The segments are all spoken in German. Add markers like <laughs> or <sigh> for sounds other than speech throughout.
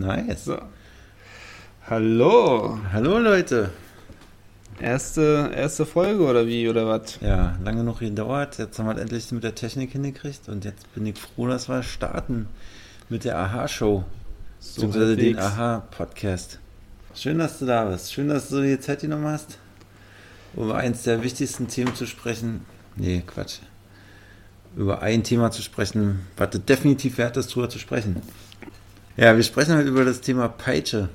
Nice. So. Hallo. Hallo Leute. Erste, erste Folge oder wie oder was? Ja, lange noch gedauert. Jetzt haben wir es endlich mit der Technik hingekriegt und jetzt bin ich froh, dass wir starten mit der Aha-Show. So beziehungsweise den. Aha-Podcast. Schön, dass du da bist. Schön, dass du dir Zeit genommen hast, um über eins der wichtigsten Themen zu sprechen. Nee, Quatsch. Über ein Thema zu sprechen, was definitiv wert ist, drüber zu sprechen. Ja, wir sprechen heute über das Thema Peitsche.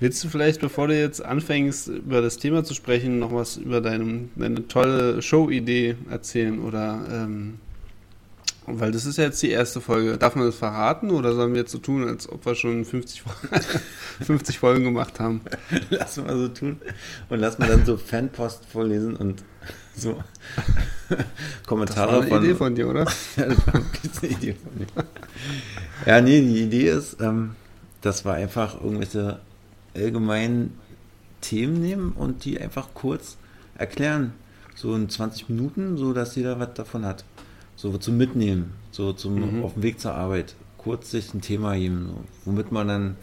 Willst du vielleicht, bevor du jetzt anfängst, über das Thema zu sprechen, noch was über deine, deine tolle Show-Idee erzählen? Oder, ähm, weil das ist ja jetzt die erste Folge. Darf man das verraten oder sollen wir jetzt so tun, als ob wir schon 50, Fol- <laughs> 50 Folgen gemacht haben? <laughs> Lass mal so tun und lass mal dann so Fanpost vorlesen und so <laughs> Das Kommentare war eine von. Idee von dir, oder? ja, das war eine Idee von mir. Ja, nee, die Idee ist, ähm, dass wir einfach irgendwelche allgemeinen Themen nehmen und die einfach kurz erklären. So in 20 Minuten, so dass jeder was davon hat. So zum Mitnehmen, so zum Mhm. auf dem Weg zur Arbeit. Kurz sich ein Thema geben, womit man dann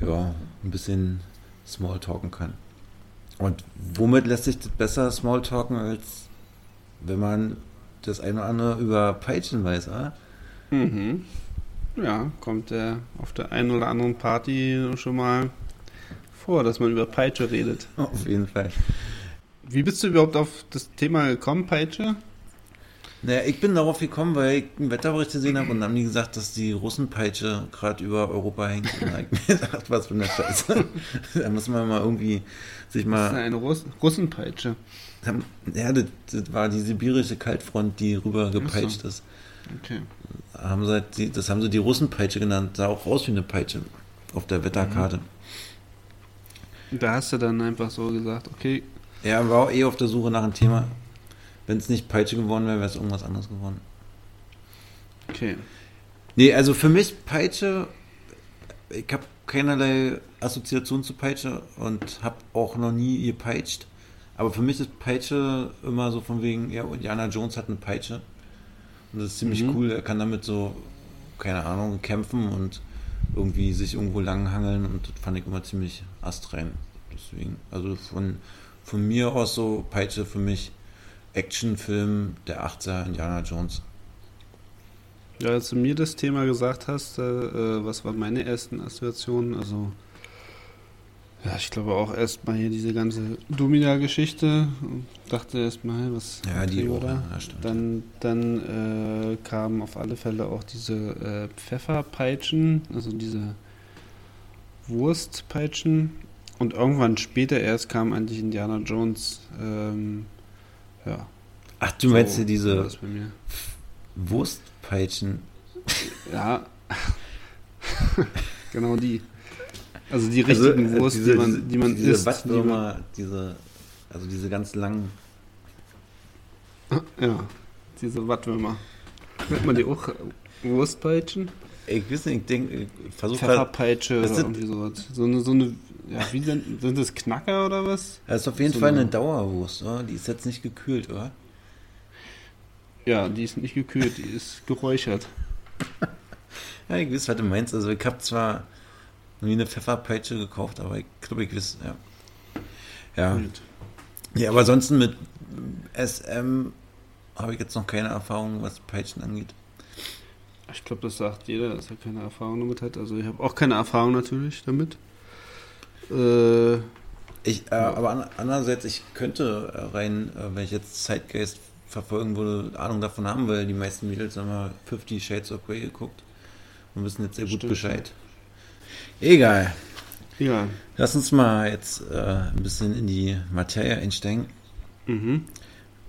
ja, ein bisschen Smalltalken kann. Und womit lässt sich das besser Smalltalken, als wenn man das eine oder andere über Peitschen weiß, ah? Mhm. Ja, kommt der auf der einen oder anderen Party schon mal vor, dass man über Peitsche redet. Auf jeden Fall. Wie bist du überhaupt auf das Thema gekommen, Peitsche? Naja, ich bin darauf gekommen, weil ich einen Wetterbericht gesehen habe und dann haben die gesagt, dass die Russenpeitsche gerade über Europa hängt. Und ich mir <laughs> gedacht, was für eine Scheiße. <laughs> da muss man mal irgendwie sich Das ist mal. eine Russ Russenpeitsche. Ja, das, das war die sibirische Kaltfront, die rüber gepeitscht ist. Okay. Haben sie halt die, das haben sie die Russenpeitsche genannt. Sah auch aus wie eine Peitsche auf der Wetterkarte. Und da hast du dann einfach so gesagt, okay, Ja, war auch eh auf der Suche nach einem Thema. Wenn es nicht Peitsche geworden wäre, wäre es irgendwas anderes geworden. okay. Nee, also für mich Peitsche, ich habe keinerlei Assoziation zu Peitsche und habe auch noch nie gepeitscht. Aber für mich ist Peitsche immer so von wegen, ja, Indiana Jones hat eine Peitsche. Und das ist ziemlich Mhm. cool. Er kann damit so, keine Ahnung, kämpfen und irgendwie sich irgendwo langhangeln und das fand ich immer ziemlich astrein. Deswegen, also von, von mir aus so Peitsche für mich Actionfilm der 80er Indiana Jones. Ja, als du mir das Thema gesagt hast, äh, äh, was waren meine ersten Assoziationen? Also, ja, ich glaube auch erstmal hier diese ganze Domina-Geschichte. Dachte erstmal, was Ja, die oder? ja. Dann, dann äh, kamen auf alle Fälle auch diese äh, Pfefferpeitschen, also diese Wurstpeitschen. Und irgendwann später erst kam eigentlich Indiana Jones. Ähm, ja, Ach, du meinst so ja diese. Wurstpeitschen? Ja, <laughs> genau die. Also die Also, richtigen äh, Wurst, diese- die man, die man diese isst. die man, Wattwürmer, diese, also diese ganz langen. ja, diese Wattwürmer. Nennt man die auch Wurstpeitschen? Ich weiß nicht, ich denke, ich versuche. Pfefferpeitsche oder sind- irgendwie sowas. So eine, so eine, ja, wie sind, sind das Knacker oder was? Das ist auf jeden so Fall eine- Dauerwurst, oder? Die ist jetzt nicht gekühlt, oder? Ja, die ist nicht gekühlt, die ist geräuchert. <laughs> Ja, ich weiß, was du meinst. Also, ich habe zwar nie eine Pfefferpeitsche gekauft, aber ich glaube, ich weiß, ja. Ja. Gut. Ja, aber ansonsten mit SM habe ich jetzt noch keine Erfahrung, was Peitschen angeht. Ich glaube, das sagt jeder, dass er keine Erfahrung damit hat. Also ich habe auch keine Erfahrung natürlich damit. Äh, Ich, äh, aber an, andererseits, ich könnte äh, rein, äh, wenn ich jetzt Zeitgeist verfolgen würde, Ahnung davon haben, weil die meisten Mädels haben mal 50 Shades of Grey geguckt und wissen jetzt sehr gut Stimmt, Bescheid. Egal. ja. Lass uns mal jetzt äh, ein bisschen in die Materie einsteigen. Mhm.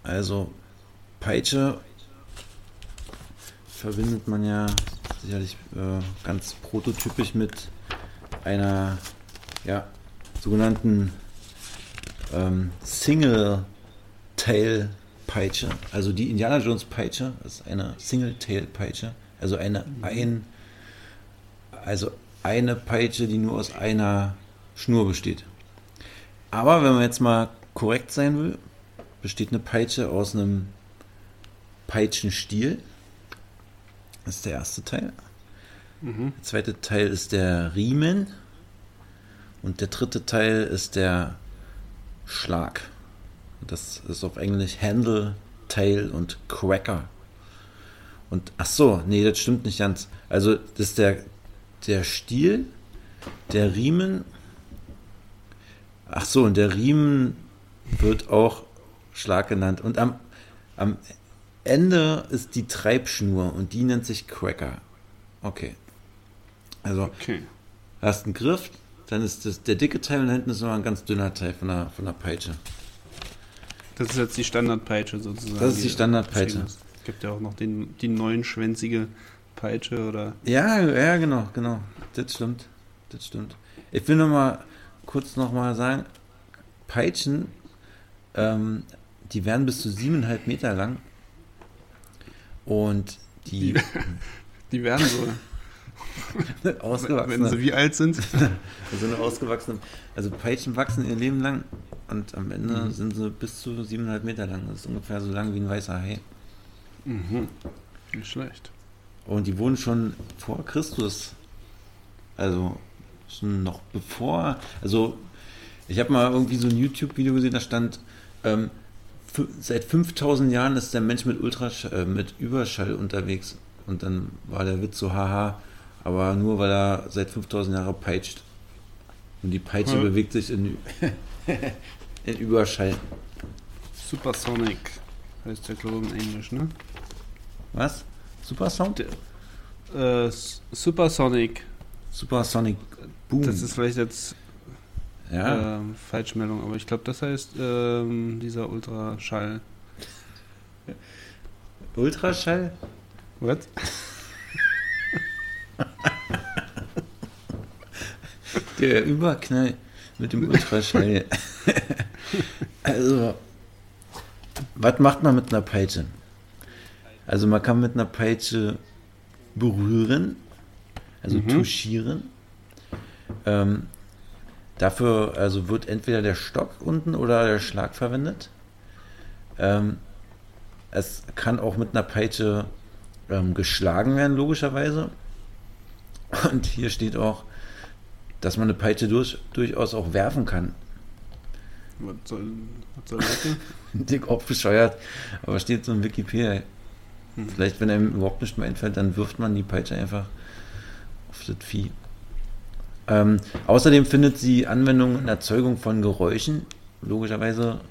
Also, Peitsche verbindet man ja sicherlich äh, ganz prototypisch mit einer ja, sogenannten ähm, Single-Tail-Peitsche. Also die Indiana Jones Peitsche ist eine Single-Tail-Peitsche. Also eine ein, also eine Peitsche, die nur aus einer Schnur besteht. Aber wenn man jetzt mal korrekt sein will, besteht eine Peitsche aus einem Peitschenstiel. Das ist der erste Teil. Der zweite Teil ist der Riemen. Und der dritte Teil ist der Schlag. Das ist auf Englisch Handle, Tail und Cracker. Und ach so, nee, das stimmt nicht ganz. Also das ist der, der Stiel, der Riemen. Ach so, und der Riemen wird auch Schlag genannt. Und am, am Ende ist die Treibschnur und die nennt sich Cracker. Okay. Also Okay. hast einen Griff, dann ist das der dicke Teil und hinten ist noch ein ganz dünner Teil von der, von der Peitsche. Das ist jetzt die Standardpeitsche sozusagen. Das ist die du Standardpeitsche. Es gibt ja auch noch den, die neunschwänzige Peitsche oder. Ja, ja, genau, genau. Das stimmt. Das stimmt. Ich will noch mal kurz noch mal sagen, Peitschen, ähm, die werden bis zu siebeneinhalb Meter lang. Und die, Die <laughs> werden so. <laughs> wenn ausgewachsene, sie wie alt sind. <laughs> so eine ausgewachsene, also Peitschen wachsen ihr Leben lang und am Ende Mhm. sind sie bis zu siebeneinhalb Meter lang. Das ist ungefähr so lang wie ein weißer Hai. Mhm. Nicht schlecht. Und die wurden schon vor Christus, also schon noch bevor, also ich habe mal irgendwie so ein YouTube-Video gesehen, da stand, ähm, seit 5000 Jahren ist der Mensch mit Ultraschall, äh, mit Überschall unterwegs. Und dann war der Witz so, haha, aber nur weil er seit 5000 Jahren peitscht. Und die Peitsche Ja. bewegt sich in, in Überschall. Supersonic heißt der glaube ich in Englisch, ne? Was? Supersound? Äh, Supersonic. Supersonic Boom. Das ist vielleicht jetzt ja. ähm, Falschmeldung, aber ich glaube, das heißt ähm, dieser Ultraschall. Ultraschall? Was? Der Überknall mit dem Ultraschall. <laughs> also, was macht man mit einer Peitsche? Also man kann mit einer Peitsche berühren, also Mhm. touchieren. Ähm, dafür also wird entweder der Stock unten oder der Schlag verwendet. Ähm, es kann auch mit einer Peitsche ähm, geschlagen werden, logischerweise. Und hier steht auch, dass man eine Peitsche durch, durchaus auch werfen kann. Was soll, was soll das? denn? <laughs> Dick auch bescheuert, aber steht so in Wikipedia. Hm. Vielleicht, wenn einem überhaupt nicht mehr einfällt, dann wirft man die Peitsche einfach auf das Vieh. Ähm, außerdem findet sie Anwendung in Erzeugung von Geräuschen, logischerweise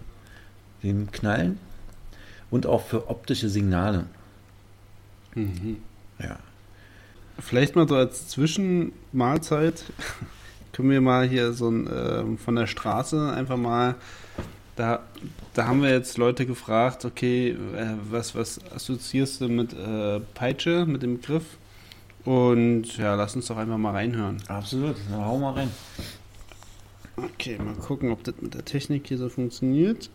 dem Knallen, und auch für optische Signale. Mhm. Ja. Vielleicht mal so als Zwischenmahlzeit <laughs> können wir mal hier so ein ähm, von der Straße einfach mal da da haben wir jetzt Leute gefragt, okay, äh, was was assoziierst du mit äh, Peitsche mit dem Begriff? Und ja, lass uns doch einfach mal reinhören. Absolut, na hau mal rein. Okay, mal gucken, ob das mit der Technik hier so funktioniert.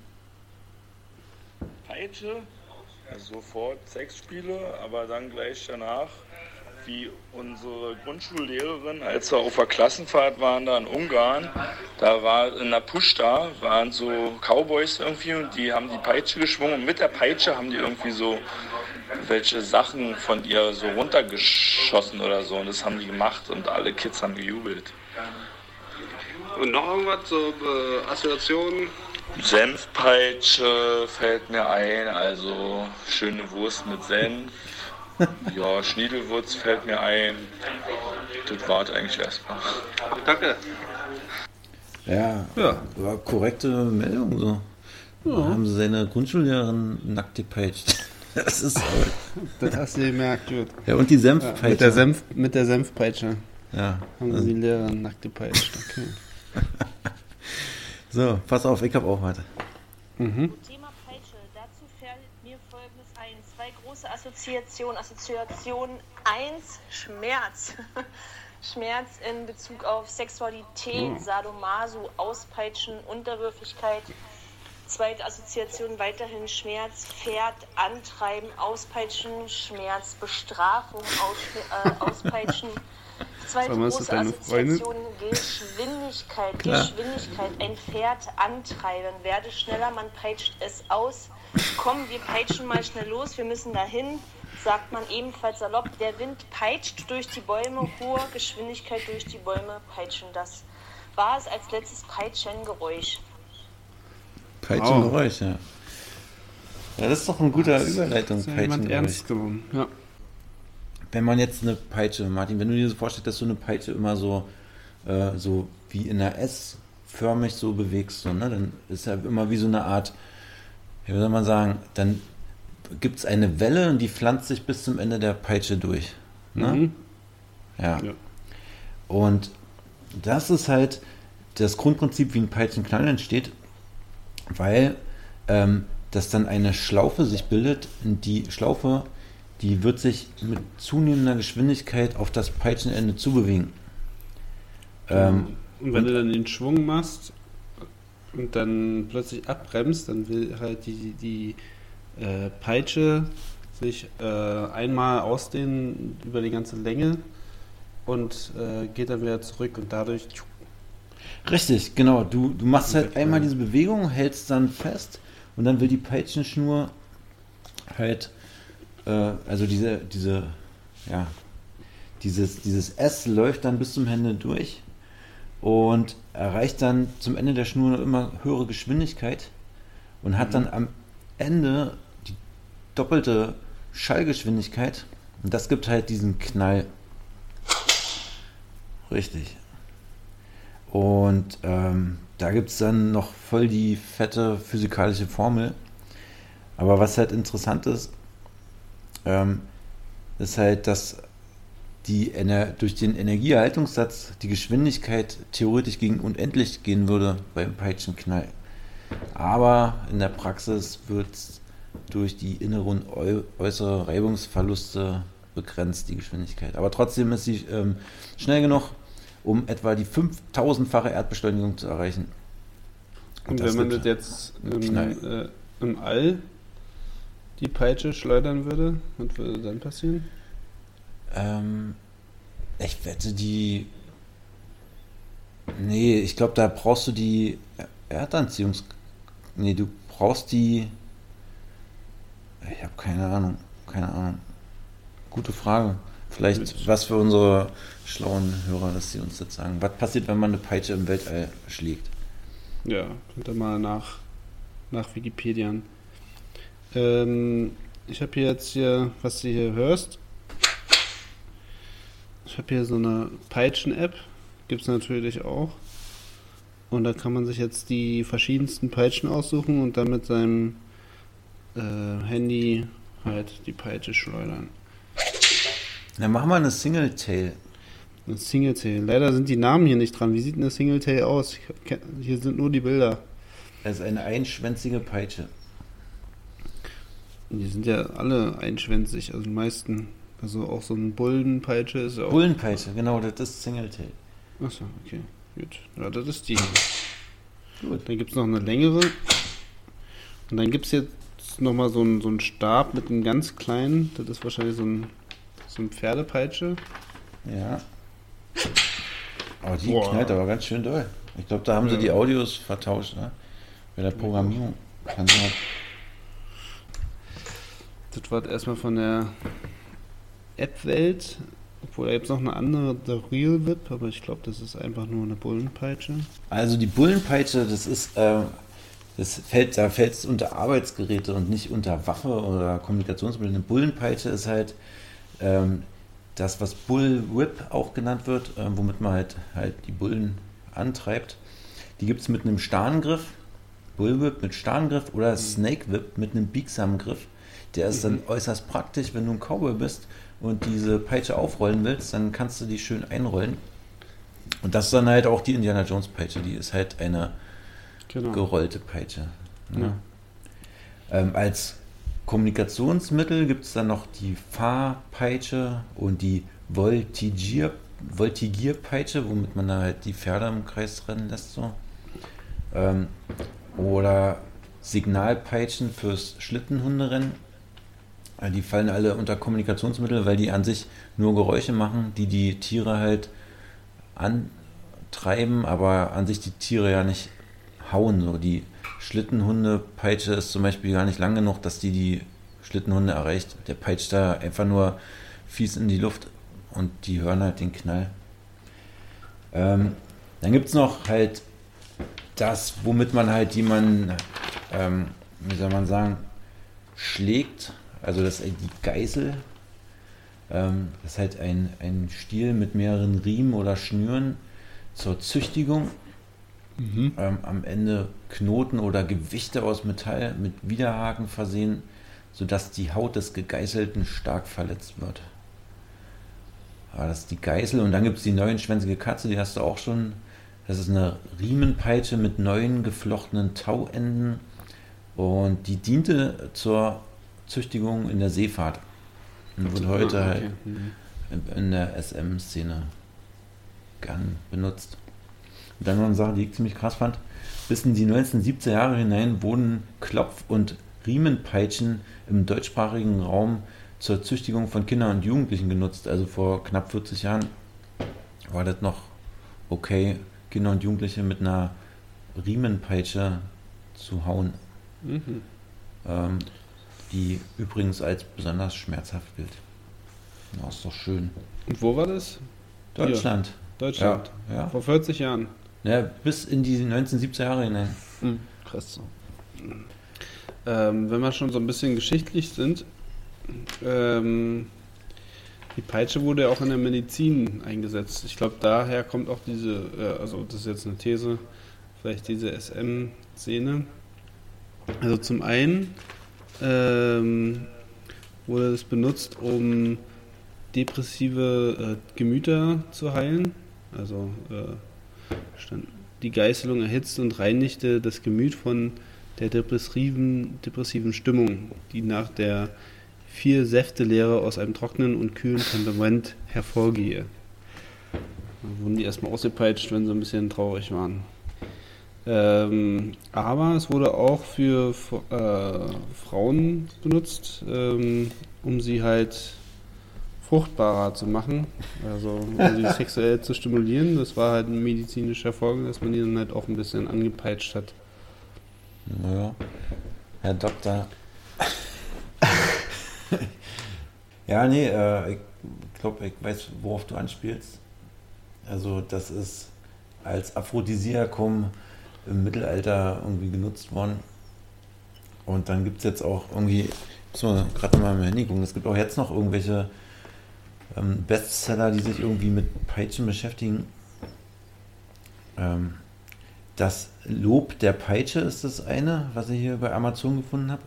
Peitsche, also sofort Sexspiele, aber dann gleich danach, wie unsere Grundschullehrerin, als wir auf der Klassenfahrt waren da in Ungarn, da war in der Pushta, waren so Cowboys irgendwie und die haben die Peitsche geschwungen und mit der Peitsche haben die irgendwie so welche Sachen von ihr so runtergeschossen oder so und das haben die gemacht und alle Kids haben gejubelt. Und noch irgendwas, so äh, Assoziationen? Senfpeitsche fällt mir ein, also schöne Wurst mit Senf. <laughs> Ja, Schniedelwurz fällt mir ein. Das war eigentlich erstmal. Danke. Ja, Ja. war korrekte Meldung so. Da haben sie seine Grundschullehrerin nackt gepeitscht. <laughs> Das ist toll. Das hast du gemerkt, gut. Ja, und die Senfpeitsche. Mit der, Senf, mit der Senfpeitsche Ja. haben sie die Lehrerin nackt gepeitscht. Okay. <laughs> So, pass auf, ich hab auch was. Mhm. Thema Peitsche. Dazu fällt mir folgendes ein. Zwei große Assoziationen. Assoziation 1, Schmerz. <laughs> Schmerz in Bezug auf Sexualität, Sadomaso, Auspeitschen, Unterwürfigkeit. Zweite Assoziation weiterhin Schmerz, Pferd, Antreiben, Auspeitschen, Schmerz, Bestrafung, aus, äh, Auspeitschen. <laughs> Zweite Sag mal, ist das deine Freundin? Assoziation Geschwindigkeit, Klar. Geschwindigkeit, ein Pferd antreiben, werde schneller, man peitscht es aus. komm, wir peitschen mal schnell los, wir müssen dahin, sagt man ebenfalls salopp, der Wind peitscht durch die Bäume, hohe Geschwindigkeit durch die Bäume peitschen. Das war es als letztes Peitschengeräusch. Peitschengeräusch, ja. Ja, das ist doch ein guter Überleitung, Ist ja jemand ernst genommen. Ja. Wenn man jetzt eine Peitsche, Martin, wenn du dir so vorstellst, dass du eine Peitsche immer so, äh, so wie in einer S förmig so bewegst, so, ne? dann ist ja immer wie so eine Art, wie soll man sagen, dann gibt es eine Welle und die pflanzt sich bis zum Ende der Peitsche durch. Ne? Mhm. Ja. Ja. Und das ist halt das Grundprinzip, wie ein Peitschenknall entsteht, weil ähm, dass dann eine Schlaufe sich bildet. Die Schlaufe, die wird sich mit zunehmender Geschwindigkeit auf das Peitschenende zubewegen. Ähm, Und wenn du dann den Schwung machst und dann plötzlich abbremst, dann will halt die, die äh, Peitsche sich äh, einmal ausdehnen über die ganze Länge und äh, geht dann wieder zurück und dadurch Richtig, genau. Du, du machst halt einmal diese Bewegung, hältst dann fest und dann will die Peitschenschnur halt, also diese, diese, ja, dieses, dieses S läuft dann bis zum Ende durch und erreicht dann zum Ende der Schnur immer höhere Geschwindigkeit und hat dann am Ende die doppelte Schallgeschwindigkeit und das gibt halt diesen Knall. Richtig. Und ähm, da gibt es dann noch voll die fette physikalische Formel. Aber was halt interessant ist, ähm, ist halt, dass die Ener durch den Energieerhaltungssatz die Geschwindigkeit theoretisch gegen unendlich gehen würde beim Peitschenknall. Aber in der Praxis wird durch die innere und äu äußere Reibungsverluste begrenzt, die Geschwindigkeit. Aber trotzdem ist sie ähm, schnell genug, um etwa die 5000-fache Erdbeschleunigung zu erreichen. Und das wenn man das jetzt im, äh, im All die Peitsche schleudern würde, was würde dann passieren? Ähm, ich wette, die. Nee, ich glaube, da brauchst du die Erdanziehungs. Nee, du brauchst die. Ich habe keine Ahnung. Keine Ahnung. Gute Frage. Vielleicht Mit- was für unsere schlauen Hörer, dass sie uns das sagen. Was passiert, wenn man eine Peitsche im Weltall schlägt? Ja, könnt ihr mal nach, nach Wikipedia. Ähm, ich habe hier jetzt hier, was du hier hörst. Ich habe hier so eine Peitschen-App. Gibt es natürlich auch. Und da kann man sich jetzt die verschiedensten Peitschen aussuchen und dann mit seinem äh, Handy halt die Peitsche schleudern. Dann machen wir eine Single-Tail. Ein Singletail. Leider sind die Namen hier nicht dran. Wie sieht eine Singletail aus? Kenn- Hier sind nur die Bilder. Das ist eine einschwänzige Peitsche. Die sind ja alle einschwänzig, also die meisten. Also auch so ein Bullenpeitsche ist ja auch. Bullenpeitsche, genau, das ist Single-Tail. Achso, okay. Gut. Ja, das ist die. Gut. Dann gibt es noch eine längere. Und dann gibt es jetzt nochmal so einen, so einen Stab mit einem ganz kleinen. Das ist wahrscheinlich so ein, so ein Pferdepeitsche. Ja. Aber die Boah. knallt aber ganz schön doll. Ich glaube, da haben sie Ja. die Audios vertauscht, ne? Bei der Programmierung. Kann sein. Das war erstmal von der App-Welt. Obwohl, da gibt es noch eine andere, der Real Whip, aber ich glaube, das ist einfach nur eine Bullenpeitsche. Also die Bullenpeitsche, das ist, äh, das fällt, da fällt es unter Arbeitsgeräte und nicht unter Waffe oder Kommunikationsmittel. Eine Bullenpeitsche ist halt ähm, das, was Bullwhip auch genannt wird, äh, womit man halt, halt die Bullen antreibt. Die gibt es mit einem Starngriff, Bullwhip mit Starngriff oder Snake Whip mit einem biegsamen Griff. Der ist dann äußerst praktisch, wenn du ein Cowboy bist und diese Peitsche aufrollen willst, dann kannst du die schön einrollen. Und das ist dann halt auch die Indiana Jones Peitsche, die ist halt eine Genau. gerollte Peitsche. Ne? Ja. Ähm, als Kommunikationsmittel gibt es dann noch die Fahrpeitsche und die Voltigier, Voltigierpeitsche, womit man da halt die Pferde im Kreis rennen lässt. So. Ähm, oder Signalpeitschen fürs Schlittenhunderennen. Äh, Die fallen alle unter Kommunikationsmittel, weil die an sich nur Geräusche machen, die die Tiere halt antreiben, aber an sich die Tiere ja nicht hauen. So. Die Schlittenhunde-Peitsche ist zum Beispiel gar nicht lang genug, dass die die Schlittenhunde erreicht. Der peitscht da einfach nur fies in die Luft und die hören halt den Knall. Ähm, dann gibt es noch halt das, womit man halt jemanden, ähm, wie soll man sagen, schlägt. Also das ist die Geißel. Ähm, das ist halt ein, ein Stiel mit mehreren Riemen oder Schnüren zur Züchtigung. Mhm. Ähm, am Ende Knoten oder Gewichte aus Metall mit Widerhaken versehen, sodass die Haut des Gegeißelten stark verletzt wird. Aber das ist die Geißel und dann gibt es die neunschwänzige Katze, die hast du auch schon. Das ist eine Riemenpeitsche mit neun geflochtenen Tauenden und die diente zur Züchtigung in der Seefahrt. Und wird heute Ah, halt okay. In- in der SM-Szene gern benutzt. Und dann noch eine Sache, die ich ziemlich krass fand. Bis in die 1970er Jahre hinein wurden Klopf- und Riemenpeitschen im deutschsprachigen Raum zur Züchtigung von Kindern und Jugendlichen genutzt. Also vor knapp 40 Jahren war das noch okay, Kinder und Jugendliche mit einer Riemenpeitsche zu hauen, Mhm. ähm, die übrigens als besonders schmerzhaft gilt. Ja, ist doch schön. Und wo war das? Deutschland. Deutschland. Ja, ja. Vor 40 Jahren. ja. Bis in die 1970er Jahre hinein. Mhm. Krass. Ähm, wenn wir schon so ein bisschen geschichtlich sind, ähm, die Peitsche wurde ja auch in der Medizin eingesetzt. Ich glaube, daher kommt auch diese, äh, also das ist jetzt eine These, vielleicht diese SM-Szene. Also zum einen ähm, wurde es benutzt, um depressive äh, Gemüter zu heilen. Also äh, stand, die Geißelung erhitzte und reinigte das Gemüt von der depressiven, depressiven Stimmung, die nach der vier Säfte-Lehre aus einem trockenen und kühlen Temperament hervorgehe. Dann wurden die erstmal ausgepeitscht, wenn sie ein bisschen traurig waren. Ähm, aber es wurde auch für äh, Frauen benutzt, ähm, um sie halt fruchtbarer zu machen, also um sie <laughs> sexuell zu stimulieren. Das war halt ein medizinischer Folge, dass man die dann halt auch ein bisschen angepeitscht hat. Naja. Herr Doktor. <laughs> ja, nee, äh, ich glaube, ich weiß, worauf du anspielst. Also, das ist als Aphrodisiakum im Mittelalter irgendwie genutzt worden. Und dann gibt es jetzt auch irgendwie, muss man gerade mal im Handy gucken, es gibt auch jetzt noch irgendwelche ähm, Bestseller, die sich irgendwie mit Peitschen beschäftigen. Ähm, das Lob der Peitsche ist das eine, was ich hier bei Amazon gefunden habe.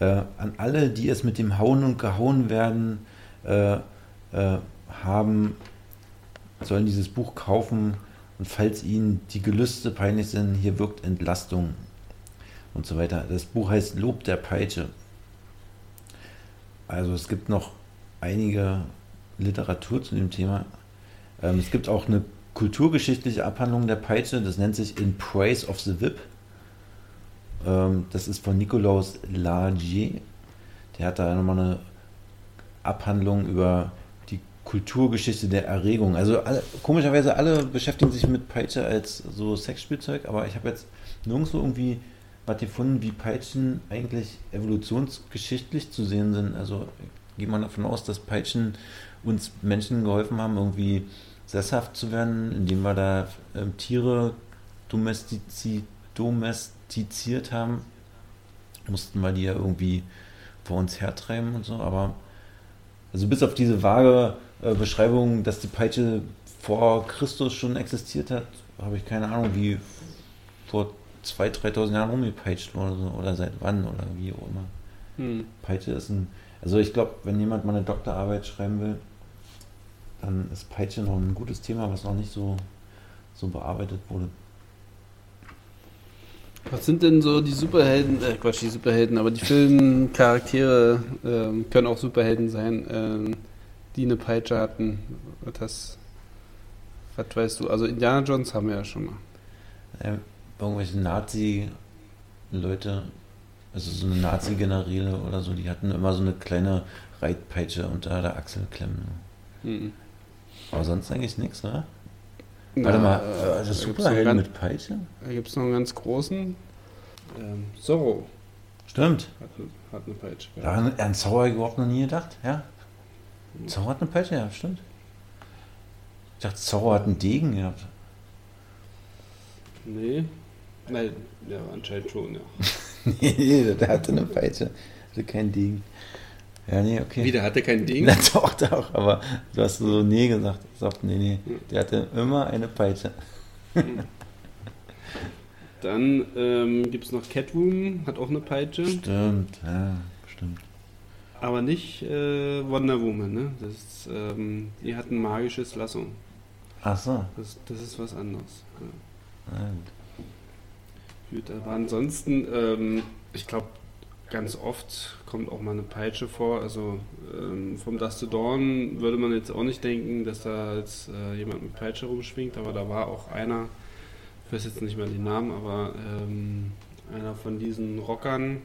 Äh, an alle, die es mit dem Hauen und Gehauen werden äh, äh, haben, sollen dieses Buch kaufen. Und falls ihnen die Gelüste peinlich sind, hier wirkt Entlastung und so weiter. Das Buch heißt Lob der Peitsche. Also es gibt noch einige Literatur zu dem Thema. Ähm, es gibt auch eine kulturgeschichtliche Abhandlung der Peitsche, das nennt sich In Praise of the Whip. Ähm, das ist von Nikolaus Lagier. Der hat da nochmal eine Abhandlung über Kulturgeschichte der Erregung. Also alle, komischerweise alle beschäftigen sich mit Peitsche als so Sexspielzeug, aber ich habe jetzt nirgendwo irgendwie was gefunden, wie Peitschen eigentlich evolutionsgeschichtlich zu sehen sind. Also geht man davon aus, dass Peitschen uns Menschen geholfen haben, irgendwie sesshaft zu werden, indem wir da ähm, Tiere domestizi domestiziert haben, mussten wir die ja irgendwie vor uns hertreiben und so, aber also bis auf diese vage äh, Beschreibung, dass die Peitsche vor Christus schon existiert hat, habe ich keine Ahnung, wie vor 2.000, 3.000 Jahren rumgepeitscht wurde so, oder seit wann oder wie auch immer. Hm. Peitsche ist ein, also ich glaube, wenn jemand mal eine Doktorarbeit schreiben will, dann ist Peitsche noch ein gutes Thema, was noch nicht so, so bearbeitet wurde. Was sind denn so die Superhelden, äh Quatsch, die Superhelden, aber die Filmcharaktere ähm, können auch Superhelden sein, ähm, die eine Peitsche hatten. Das, was weißt du? Also Indiana Jones haben wir ja schon mal. Äh, irgendwelche Nazi-Leute, also so eine Nazi-Generäle oder so, die hatten immer so eine kleine Reitpeitsche unter der Achsel klemmen. Hm. Aber sonst eigentlich nichts, Na, Warte mal, äh, da gibt's noch Superhelden mit Peitsche? Da gibt es noch einen ganz großen. Ähm, Zorro Stimmt. hat, hat eine Peitsche. Daran, an Zauber habe ich überhaupt noch nie gedacht, ja. Zauber hat eine Peitsche, ja, stimmt. Ich dachte, Zauber hat einen Degen gehabt. Nee. Nein, ja, anscheinend schon, ja. <laughs> nee, der hatte eine Peitsche. Also kein Degen. Ja, nee, okay. Wie, der hatte kein Ding? <laughs> Na doch, doch, aber du hast so nee gesagt. Ich sagte, nee, nee. Der hatte immer eine Peitsche. <laughs> Dann ähm, gibt es noch Catwoman, hat auch eine Peitsche. Stimmt, ja, stimmt. Aber nicht äh, Wonder Woman, ne? Das ist, ähm, die hat ein magisches Lasso. Ach so. Das, das ist was anderes. Ja. Gut, aber ansonsten, ähm, ich glaube, ganz oft kommt auch mal eine Peitsche vor. Also ähm, vom Dust to Dawn würde man jetzt auch nicht denken, dass da jetzt äh, jemand mit Peitsche rumschwingt, aber da war auch einer, ich weiß jetzt nicht mehr den Namen, aber ähm, einer von diesen Rockern,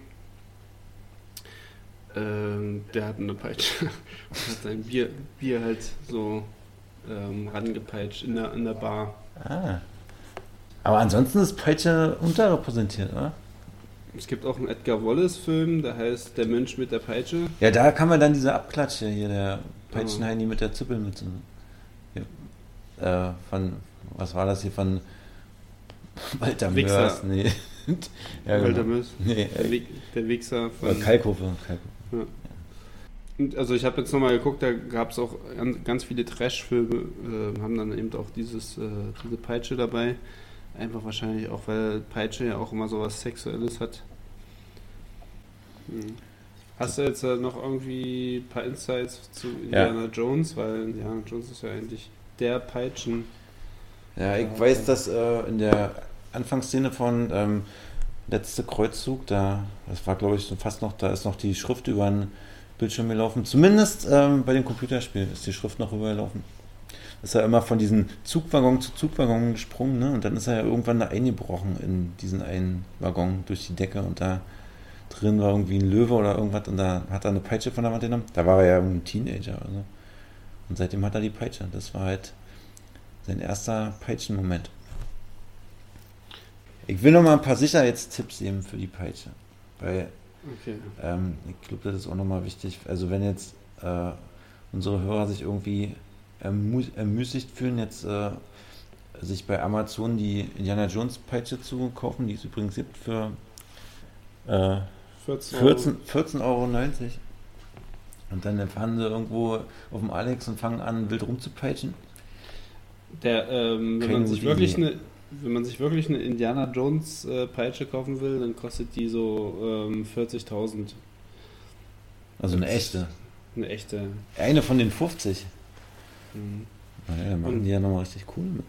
ähm, der hat eine Peitsche <laughs> und hat sein Bier, Bier halt so ähm, rangepeitscht in der, in der Bar. Ah. Aber ansonsten ist Peitsche unterrepräsentiert, oder? Es gibt auch einen Edgar Wallace-Film, der heißt Der Mensch mit der Peitsche. Ja, da kann man dann diese Abklatsche hier, der Peitschenheini mit der Zippelmütze. Äh, von, was war das hier von <laughs> Walter Wichser. Mörs? Nee. <laughs> ja, Walter genau. Mörs. Nee, Der, der Wichser von. Kalkofe. Kalkofe. Und Also ich habe jetzt nochmal geguckt, da gab es auch an- ganz viele Trash-Filme, äh, haben dann eben auch dieses, äh, diese Peitsche dabei. Einfach wahrscheinlich auch, weil Peitsche ja auch immer so was Sexuelles hat. Hm. Hast du jetzt äh, noch irgendwie ein paar Insights zu Indiana Jones? Weil Indiana Jones ist ja eigentlich der Peitschen. Ja, ich Ja, weiß, dass äh, in der Anfangsszene von ähm, Letzte Kreuzzug, da, das war glaube ich fast noch, da ist noch die Schrift über den Bildschirm gelaufen. Zumindest ähm, bei dem Computerspiel ist die Schrift noch rübergelaufen. Ist er immer von diesem Zugwaggon zu Zugwaggon gesprungen, ne? Und dann ist er ja irgendwann da eingebrochen in diesen einen Waggon durch die Decke und da drin war irgendwie ein Löwe oder irgendwas und da hat er eine Peitsche von der Wand genommen. Da war er ja ein Teenager oder so. Und seitdem hat er die Peitsche. Das war halt sein erster Peitschenmoment. Ich will noch mal ein paar Sicherheitstipps geben für die Peitsche. Weil Okay. ähm, ich glaube, das ist auch nochmal wichtig. Also wenn jetzt äh, unsere Hörer sich irgendwie ermüßigt fühlen, jetzt äh, sich bei Amazon die Indiana Jones Peitsche zu kaufen, die es übrigens gibt für äh, 14, 14 14,90 Euro. Und dann fahren sie irgendwo auf dem Alex und fangen an, wild rumzupeitschen. Der, ähm, wenn, man sich wirklich Idee. eine, wenn man sich wirklich eine Indiana Jones äh, Peitsche kaufen will, dann kostet die so ähm, 40.000. Also eine echte. Eine echte. Eine von den 50. Mhm. Naja, da machen Und- die ja nochmal richtig cool mit.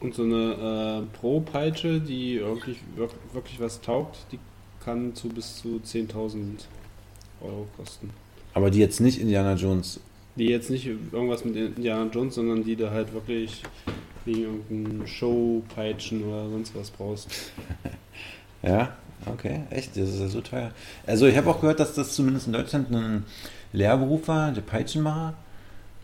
Und so eine äh, Pro-Peitsche, die wirklich, wirk- wirklich was taugt, die kann zu bis zu 10.000 Euro kosten. Aber die jetzt nicht Indiana Jones. Die jetzt nicht irgendwas mit Indiana Jones, sondern die du halt wirklich wegen irgendeinem Show-Peitschen oder sonst was brauchst. <laughs> Ja, okay, echt, das ist ja so teuer. Also ich habe auch gehört, dass das zumindest in Deutschland ein Lehrberuf war, der Peitschenmacher.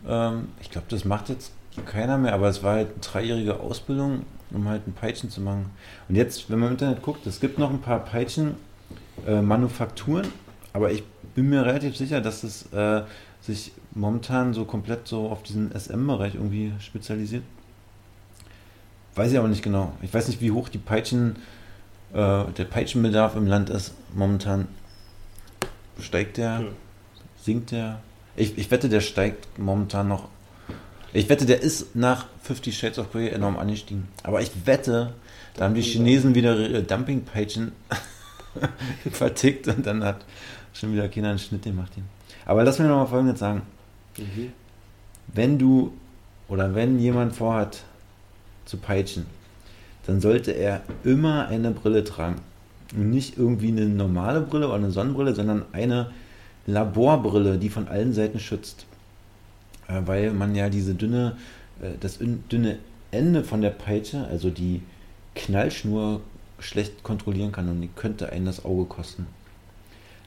Ähm, ich glaube, das macht jetzt keiner mehr, aber es war halt eine dreijährige Ausbildung, um halt ein Peitschen zu machen. Und jetzt, wenn man im Internet guckt, es gibt noch ein paar Peitschen-Manufakturen, aber ich bin mir relativ sicher, dass es äh, sich momentan so komplett so auf diesen SM-Bereich irgendwie spezialisiert. Weiß ich aber nicht genau. Ich weiß nicht, wie hoch die Peitschen äh, der Peitschenbedarf im Land ist momentan. Steigt der? Ja. Sinkt der? Ich, ich wette, der steigt momentan noch. Ich wette, der ist nach 50 Shades of Grey enorm angestiegen. Aber ich wette, da haben die Chinesen wieder ihre Dumpingpeitschen <laughs> vertickt und dann hat schon wieder keiner einen Schnitt gemacht. Aber lass mir noch mal Folgendes sagen. Mhm. Wenn du oder wenn jemand vorhat zu peitschen, dann sollte er immer eine Brille tragen. Und nicht irgendwie eine normale Brille oder eine Sonnenbrille, sondern eine Laborbrille, die von allen Seiten schützt. Äh, Weil man ja diese dünne, äh, das ün- dünne Ende von der Peitsche, also die Knallschnur, schlecht kontrollieren kann und die könnte einen das Auge kosten.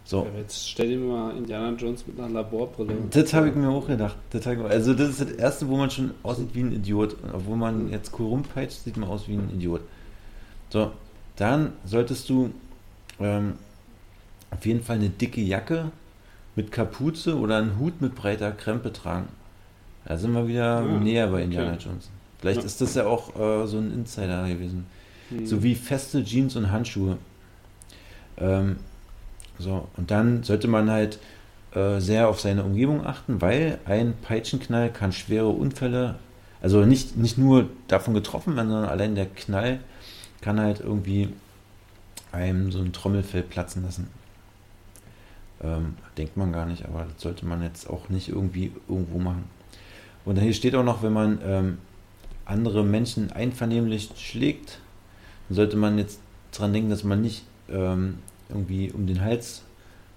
So. Jetzt stell dir mal Indiana Jones mit einer Laborbrille. Das habe ich mir auch gedacht. Das hab ich, also das ist das erste, wo man schon aussieht wie ein Idiot. Obwohl man jetzt cool rumpeitscht, sieht man aus wie ein Idiot. So, dann solltest du ähm, auf jeden Fall eine dicke Jacke mit Kapuze oder einen Hut mit breiter Krempe tragen. Da sind wir wieder Ah, näher bei okay. Indiana Jones. Vielleicht Ja. ist das ja auch äh, so ein Insider gewesen. Hm. Sowie feste Jeans und Handschuhe. Ähm, so, und dann sollte man halt äh, sehr auf seine Umgebung achten, weil ein Peitschenknall kann schwere Unfälle, also nicht, nicht nur davon getroffen werden, sondern allein der Knall kann halt irgendwie einem so ein Trommelfell platzen lassen. Ähm, denkt man gar nicht, aber das sollte man jetzt auch nicht irgendwie irgendwo machen. Und hier steht auch noch, wenn man ähm, andere Menschen einvernehmlich schlägt, dann sollte man jetzt dran denken, dass man nicht ähm, irgendwie um den Hals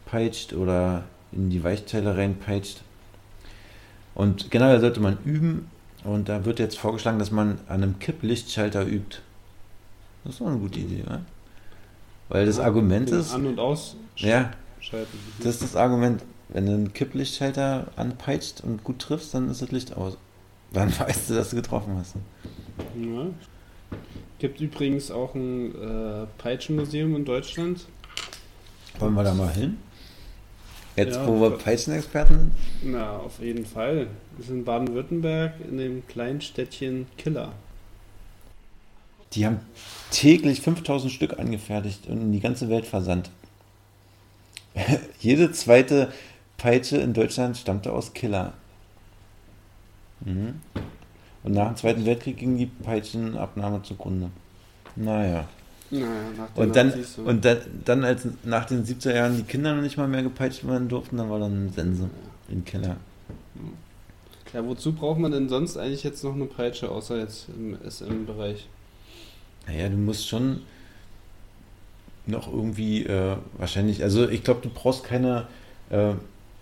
peitscht oder in die Weichteile reinpeitscht. Und generell sollte man üben. Und da wird jetzt vorgeschlagen, dass man an einem Kipplichtschalter übt. Das ist doch eine gute Idee, oder? Weil das Ja, Argument ist, An- und Ausschalten. ja, das ist das Argument. Wenn du einen Kipplichtschalter anpeitscht und gut triffst, dann ist das Licht aus. Dann <laughs> weißt du, dass du getroffen hast. Ja. Gibt übrigens auch ein äh, Peitschenmuseum in Deutschland. Wollen wir da mal hin? Jetzt, Ja, wo wir Peitschenexperten sind? Na, auf jeden Fall. Das ist in Baden-Württemberg in dem kleinen Städtchen Killer. Die haben täglich 5000 Stück angefertigt und in die ganze Welt versandt. <laughs> Jede zweite Peitsche in Deutschland stammte aus Killer. Mhm. Und nach dem Zweiten Weltkrieg ging die Peitschenabnahme zugrunde. Naja. Naja, Und dann, Nazis so. und dann, dann, als nach den 70er Jahren die Kinder noch nicht mal mehr gepeitscht werden durften, dann war dann Sense im Keller. Ja, wozu braucht man denn sonst eigentlich jetzt noch eine Peitsche, außer jetzt im SM-Bereich? Naja, du musst schon noch irgendwie äh, wahrscheinlich, also ich glaube, du brauchst keine äh,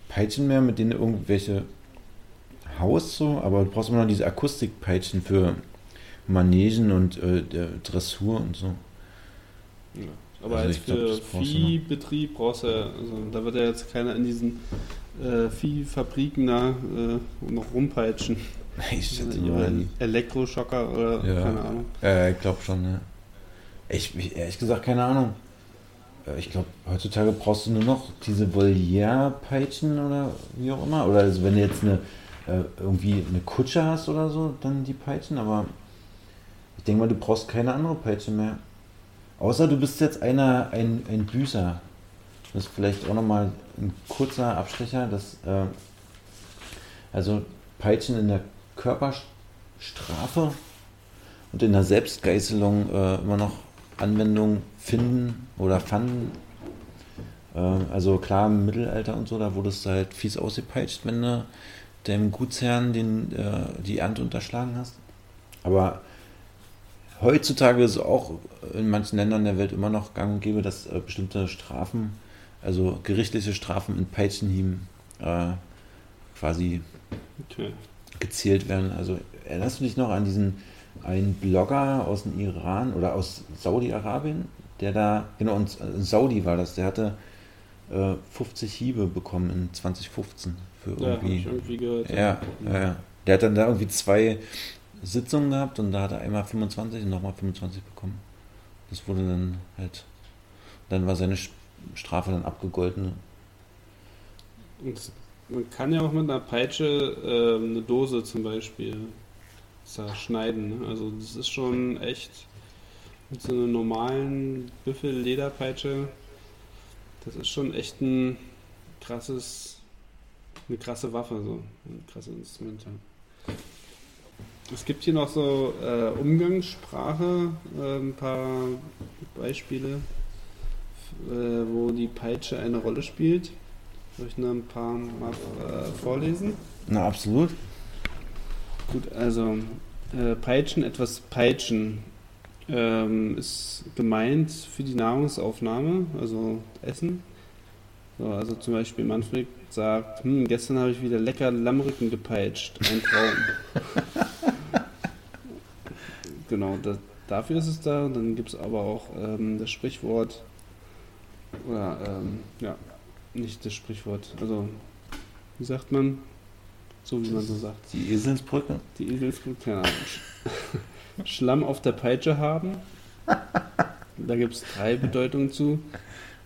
Peitschen mehr, mit denen du irgendwelche haust so, aber du brauchst immer noch diese Akustikpeitschen für Manegen und äh, Dressur und so. Ja. Aber Also glaub, für noch. Viehbetrieb brauchst du ja, also da wird ja jetzt keiner in diesen äh, Viehfabriken da äh, noch rumpeitschen. <laughs> Ich hatte Oder ja nie. Elektroschocker oder Ja. keine Ahnung. Äh, ich glaube schon, ne. Ich, ehrlich gesagt, keine Ahnung. Äh, Ich glaube, heutzutage brauchst du nur noch diese Voliere-Peitschen oder wie auch immer. Oder also wenn du jetzt eine, äh, irgendwie eine Kutsche hast oder so, dann die Peitschen. Aber ich denke mal, du brauchst keine andere Peitsche mehr. Außer du bist jetzt einer, ein, ein Büßer. Das ist vielleicht auch nochmal ein kurzer Abstecher. Das, äh, also Peitschen in der Körperstrafe und in der Selbstgeißelung äh, immer noch Anwendung finden oder fanden. Äh, also klar, im Mittelalter und so, da wurdest du halt fies ausgepeitscht, wenn du dem Gutsherrn den, äh, die Ernte unterschlagen hast. Aber heutzutage ist es auch in manchen Ländern der Welt immer noch gang und gäbe, dass äh, bestimmte Strafen, also gerichtliche Strafen in Peitschenhieben äh, quasi Okay. gezählt werden. Also erinnerst du dich noch an diesen einen Blogger aus dem Iran oder aus Saudi-Arabien, der da, genau, und äh, Saudi war das, der hatte äh, 50 Hiebe bekommen in 2015 für Ja, irgendwie. ich irgendwie gehört. Ja, ja, ja. Der hat dann da irgendwie zwei Sitzungen gehabt und da hat er einmal 25 und nochmal 25 bekommen. Das wurde dann halt, dann war seine Strafe dann abgegolten. Und man kann ja auch mit einer Peitsche ähm, eine Dose zum Beispiel zerschneiden. Ne? Also das ist schon echt mit so einer normalen Büffel-Lederpeitsche, das ist schon echt ein krasses, eine krasse Waffe, so ein krasses Instrument. Ja. Es gibt hier noch so äh, Umgangssprache, äh, ein paar Beispiele, äh, wo die Peitsche eine Rolle spielt. Soll ich noch ein paar mal äh, vorlesen? Na, absolut. Gut, also äh, Peitschen, etwas peitschen ähm, ist gemeint für die Nahrungsaufnahme, also Essen. So, also zum Beispiel Manfred sagt, hm, gestern habe ich wieder lecker Lammrücken gepeitscht, ein Traum. <laughs> genau, das, dafür ist es da. Dann gibt es aber auch ähm, das Sprichwort, oder ähm, ja, nicht das Sprichwort, also wie sagt man? So wie man so sagt. Die Eselsbrücke. Die Eselsbrücke, keine Ahnung. Schlamm auf der Peitsche haben. Da gibt es drei Bedeutungen zu.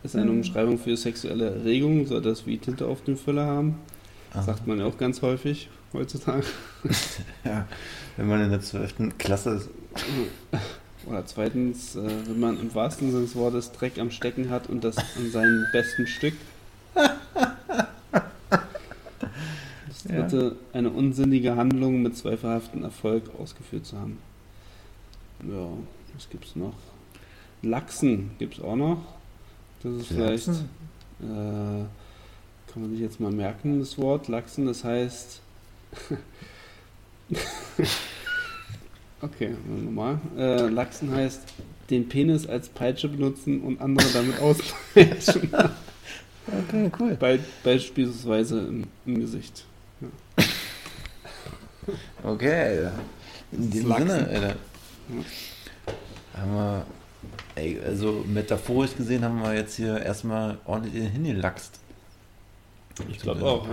ist eine Umschreibung für sexuelle Erregung, soll das wie Tinte auf dem Füller haben. Sagt man ja auch ganz häufig heutzutage. Ja, wenn man in der 12. Klasse ist. Oder zweitens, äh, wenn man im wahrsten Sinne des Wortes Dreck am Stecken hat und das an seinem besten Stück. Dritte, eine unsinnige Handlung mit zweifelhaftem Erfolg ausgeführt zu haben. Ja, was gibt's noch? Lachsen gibt's auch noch. Das ist vielleicht, äh, kann man sich jetzt mal merken, das Wort Lachsen, das heißt. <laughs> okay, nochmal. Äh, Lachsen heißt den Penis als Peitsche benutzen und andere damit auspeitschen. <laughs> Okay, cool. Be beispielsweise im, im Gesicht. Okay, Alter. In dem. Sinne, Alter. Haben wir, ey, also metaphorisch gesehen haben wir jetzt hier erstmal ordentlich hingelaxt. Ich glaube auch.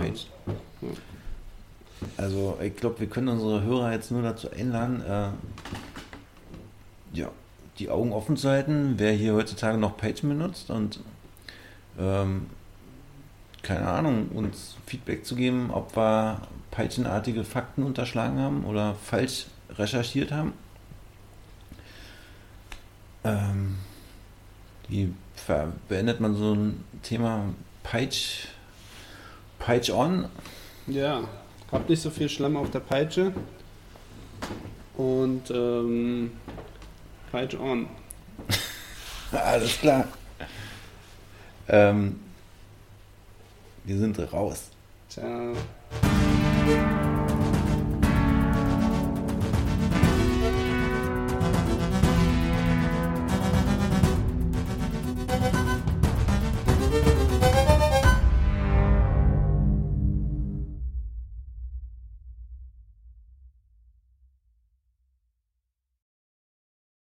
Also ich glaube, wir können unsere Hörer jetzt nur dazu einladen, äh, ja, die Augen offen zu halten, wer hier heutzutage noch Page benutzt und ähm, keine Ahnung, uns Feedback zu geben, ob wir peitschenartige Fakten unterschlagen haben oder falsch recherchiert haben. Ähm, wie beendet man so ein Thema Peitsch, Peitsch on? Ja, habt nicht so viel Schlamm auf der Peitsche. Und ähm, Peitsche on. <laughs> Alles klar. Ähm, wir sind raus. Ciao.